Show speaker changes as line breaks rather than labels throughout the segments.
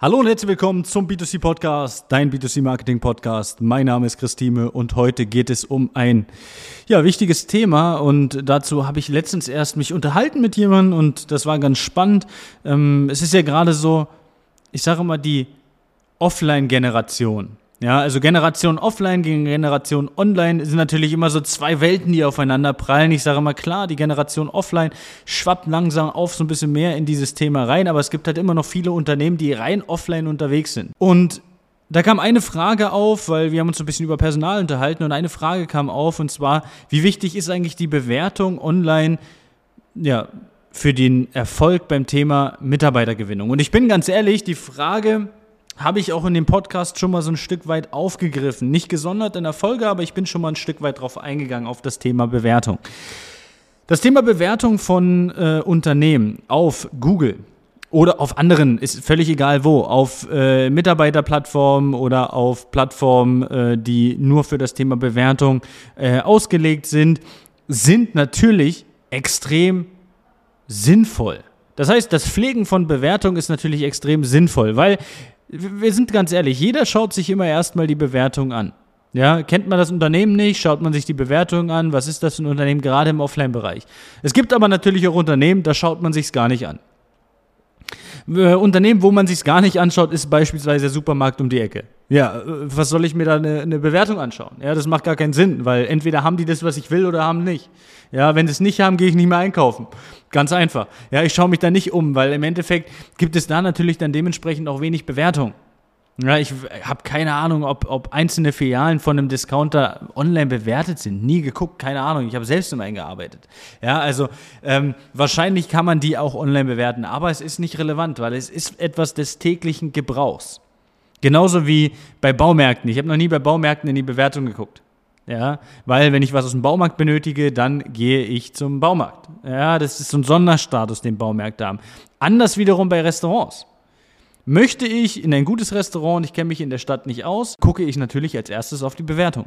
Hallo und herzlich willkommen zum B2C Podcast, dein B2C Marketing Podcast. Mein Name ist Christine und heute geht es um ein ja, wichtiges Thema und dazu habe ich letztens erst mich unterhalten mit jemandem und das war ganz spannend. Ähm, es ist ja gerade so, ich sage mal, die Offline-Generation. Ja, also Generation Offline gegen Generation Online sind natürlich immer so zwei Welten, die aufeinander prallen. Ich sage mal klar, die Generation Offline schwappt langsam auf so ein bisschen mehr in dieses Thema rein, aber es gibt halt immer noch viele Unternehmen, die rein offline unterwegs sind. Und da kam eine Frage auf, weil wir haben uns ein bisschen über Personal unterhalten und eine Frage kam auf und zwar, wie wichtig ist eigentlich die Bewertung online, ja, für den Erfolg beim Thema Mitarbeitergewinnung? Und ich bin ganz ehrlich, die Frage habe ich auch in dem Podcast schon mal so ein Stück weit aufgegriffen. Nicht gesondert in der Folge, aber ich bin schon mal ein Stück weit drauf eingegangen, auf das Thema Bewertung. Das Thema Bewertung von äh, Unternehmen auf Google oder auf anderen, ist völlig egal wo, auf äh, Mitarbeiterplattformen oder auf Plattformen, äh, die nur für das Thema Bewertung äh, ausgelegt sind, sind natürlich extrem sinnvoll. Das heißt, das Pflegen von Bewertung ist natürlich extrem sinnvoll, weil wir sind ganz ehrlich, jeder schaut sich immer erstmal die Bewertung an. Ja, kennt man das Unternehmen nicht, schaut man sich die Bewertung an, was ist das für ein Unternehmen, gerade im Offline-Bereich. Es gibt aber natürlich auch Unternehmen, da schaut man sich es gar nicht an. Unternehmen, wo man sich gar nicht anschaut, ist beispielsweise der Supermarkt um die Ecke. Ja, äh, was soll ich mir da eine, eine, Bewertung anschauen? Ja, das macht gar keinen Sinn, weil entweder haben die das, was ich will, oder haben nicht. Ja, wenn sie es nicht haben, gehe ich nicht mehr einkaufen. Ganz einfach. Ja, ich schaue mich da nicht um, weil im Endeffekt gibt es da natürlich dann dementsprechend auch wenig Bewertung. Ja, ich habe keine Ahnung, ob, ob einzelne Filialen von einem Discounter online bewertet sind. Nie geguckt, keine Ahnung. Ich habe selbst immer eingearbeitet. Ja, also ähm, wahrscheinlich kann man die auch online bewerten, aber es ist nicht relevant, weil es ist etwas des täglichen Gebrauchs. Genauso wie bei Baumärkten. Ich habe noch nie bei Baumärkten in die Bewertung geguckt. Ja, weil wenn ich was aus dem Baumarkt benötige, dann gehe ich zum Baumarkt. Ja, das ist so ein Sonderstatus, den Baumärkte haben. Anders wiederum bei Restaurants. Möchte ich in ein gutes Restaurant, ich kenne mich in der Stadt nicht aus, gucke ich natürlich als erstes auf die Bewertung.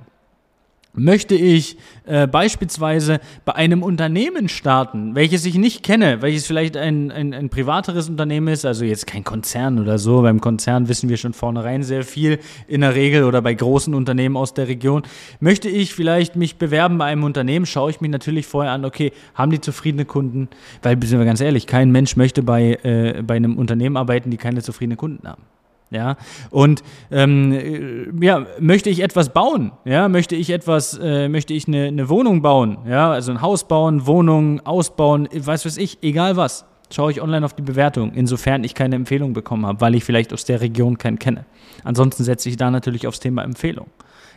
Möchte ich äh, beispielsweise bei einem Unternehmen starten, welches ich nicht kenne, welches vielleicht ein, ein, ein privateres Unternehmen ist, also jetzt kein Konzern oder so, beim Konzern wissen wir schon vornherein sehr viel in der Regel oder bei großen Unternehmen aus der Region, möchte ich vielleicht mich bewerben bei einem Unternehmen, schaue ich mich natürlich vorher an, okay, haben die zufriedene Kunden, weil, sind wir ganz ehrlich, kein Mensch möchte bei, äh, bei einem Unternehmen arbeiten, die keine zufriedenen Kunden haben. Ja, und ähm, äh, ja, möchte ich etwas bauen? Ja, möchte ich etwas, äh, möchte ich eine, eine Wohnung bauen? Ja, also ein Haus bauen, Wohnung ausbauen, weiß was ich, egal was. Schaue ich online auf die Bewertung, insofern ich keine Empfehlung bekommen habe, weil ich vielleicht aus der Region keinen kenne. Ansonsten setze ich da natürlich aufs Thema Empfehlung.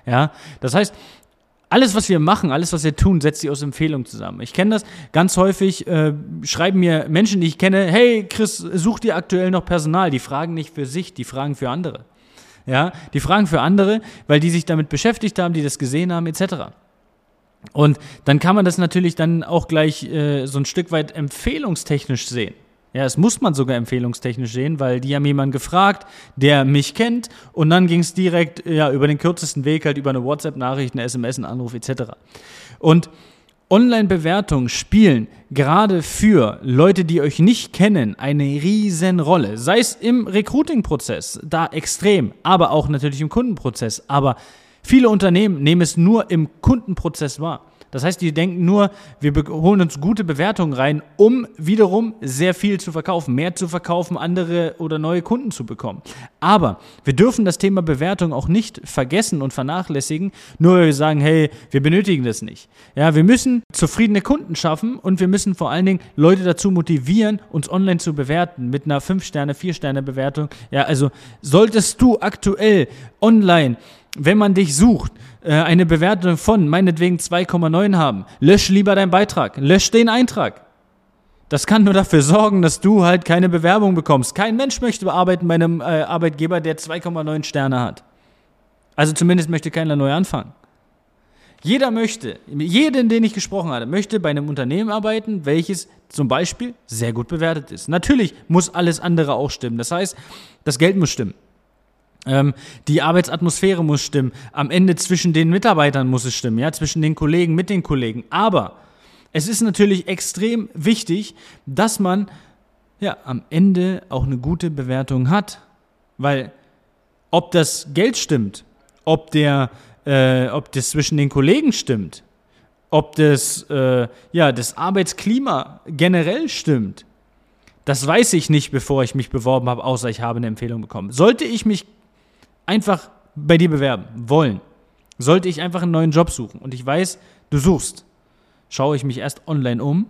Ja, das heißt, alles, was wir machen, alles, was wir tun, setzt sich aus Empfehlungen zusammen. Ich kenne das ganz häufig, äh, schreiben mir Menschen, die ich kenne, hey Chris, such dir aktuell noch Personal. Die fragen nicht für sich, die fragen für andere. Ja, die fragen für andere, weil die sich damit beschäftigt haben, die das gesehen haben, etc. Und dann kann man das natürlich dann auch gleich äh, so ein Stück weit empfehlungstechnisch sehen. Ja, es muss man sogar empfehlungstechnisch sehen, weil die haben jemanden gefragt, der mich kennt und dann ging es direkt ja, über den kürzesten Weg, halt über eine WhatsApp-Nachricht, eine SMS, einen Anruf etc. Und Online-Bewertungen spielen gerade für Leute, die euch nicht kennen, eine riesen Rolle. Sei es im Recruiting-Prozess, da extrem, aber auch natürlich im Kundenprozess. Aber viele Unternehmen nehmen es nur im Kundenprozess wahr. Das heißt, die denken nur, wir holen uns gute Bewertungen rein, um wiederum sehr viel zu verkaufen, mehr zu verkaufen, andere oder neue Kunden zu bekommen. Aber wir dürfen das Thema Bewertung auch nicht vergessen und vernachlässigen, nur weil wir sagen, hey, wir benötigen das nicht. Ja, wir müssen zufriedene Kunden schaffen und wir müssen vor allen Dingen Leute dazu motivieren, uns online zu bewerten mit einer 5-Sterne, 4-Sterne-Bewertung. Ja, also solltest du aktuell online wenn man dich sucht, äh, eine Bewertung von meinetwegen 2,9 haben, lösch lieber deinen Beitrag, lösch den Eintrag. Das kann nur dafür sorgen, dass du halt keine Bewerbung bekommst. Kein Mensch möchte arbeiten bei einem äh, Arbeitgeber, der 2,9 Sterne hat. Also zumindest möchte keiner neu anfangen. Jeder möchte, jeden, den ich gesprochen hatte, möchte bei einem Unternehmen arbeiten, welches zum Beispiel sehr gut bewertet ist. Natürlich muss alles andere auch stimmen. Das heißt, das Geld muss stimmen. Ähm, die Arbeitsatmosphäre muss stimmen. Am Ende zwischen den Mitarbeitern muss es stimmen, ja, zwischen den Kollegen, mit den Kollegen. Aber es ist natürlich extrem wichtig, dass man ja am Ende auch eine gute Bewertung hat. Weil ob das Geld stimmt, ob der, äh, ob das zwischen den Kollegen stimmt, ob das, äh, ja, das Arbeitsklima generell stimmt, das weiß ich nicht, bevor ich mich beworben habe, außer ich habe eine Empfehlung bekommen. Sollte ich mich einfach bei dir bewerben wollen, sollte ich einfach einen neuen Job suchen und ich weiß, du suchst, schaue ich mich erst online um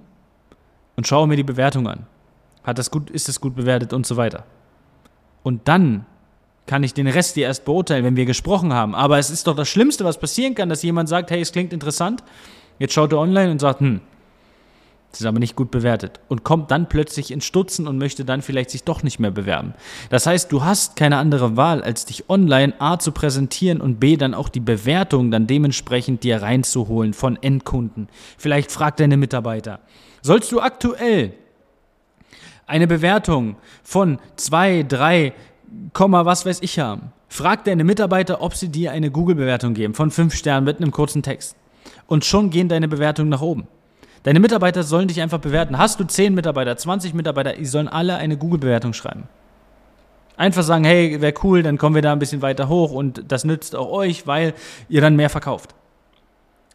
und schaue mir die Bewertung an. Hat das gut, ist das gut bewertet und so weiter. Und dann kann ich den Rest dir erst beurteilen, wenn wir gesprochen haben. Aber es ist doch das Schlimmste, was passieren kann, dass jemand sagt, hey, es klingt interessant. Jetzt schaut er online und sagt, hm, das ist aber nicht gut bewertet und kommt dann plötzlich ins Stutzen und möchte dann vielleicht sich doch nicht mehr bewerben. Das heißt, du hast keine andere Wahl, als dich online A zu präsentieren und B dann auch die Bewertung dann dementsprechend dir reinzuholen von Endkunden. Vielleicht frag deine Mitarbeiter. Sollst du aktuell eine Bewertung von zwei, drei, Komma, was weiß ich haben, frag deine Mitarbeiter, ob sie dir eine Google-Bewertung geben von fünf Sternen mit einem kurzen Text. Und schon gehen deine Bewertungen nach oben. Deine Mitarbeiter sollen dich einfach bewerten. Hast du 10 Mitarbeiter, 20 Mitarbeiter, die sollen alle eine Google-Bewertung schreiben. Einfach sagen, hey, wäre cool, dann kommen wir da ein bisschen weiter hoch und das nützt auch euch, weil ihr dann mehr verkauft.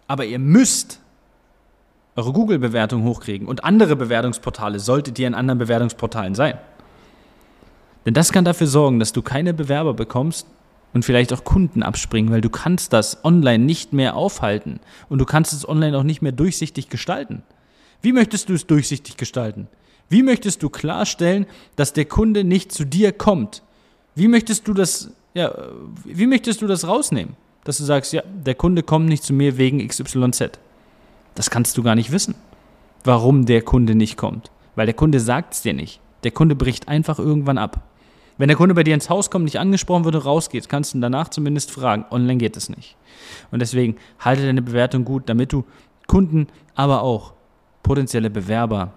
Aber ihr müsst eure Google-Bewertung hochkriegen und andere Bewertungsportale solltet ihr in anderen Bewertungsportalen sein. Denn das kann dafür sorgen, dass du keine Bewerber bekommst, und vielleicht auch Kunden abspringen, weil du kannst das online nicht mehr aufhalten und du kannst es online auch nicht mehr durchsichtig gestalten. Wie möchtest du es durchsichtig gestalten? Wie möchtest du klarstellen, dass der Kunde nicht zu dir kommt? Wie möchtest du das, ja, wie möchtest du das rausnehmen? Dass du sagst, ja, der Kunde kommt nicht zu mir wegen XYZ. Das kannst du gar nicht wissen, warum der Kunde nicht kommt. Weil der Kunde sagt es dir nicht. Der Kunde bricht einfach irgendwann ab. Wenn der Kunde bei dir ins Haus kommt, nicht angesprochen wird und rausgeht, kannst du ihn danach zumindest fragen. Online geht es nicht. Und deswegen halte deine Bewertung gut, damit du Kunden, aber auch potenzielle Bewerber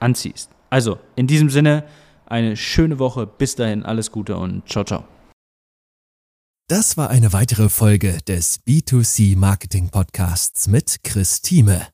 anziehst. Also, in diesem Sinne, eine schöne Woche. Bis dahin, alles Gute und ciao, ciao.
Das war eine weitere Folge des B2C Marketing Podcasts mit Chris Thieme.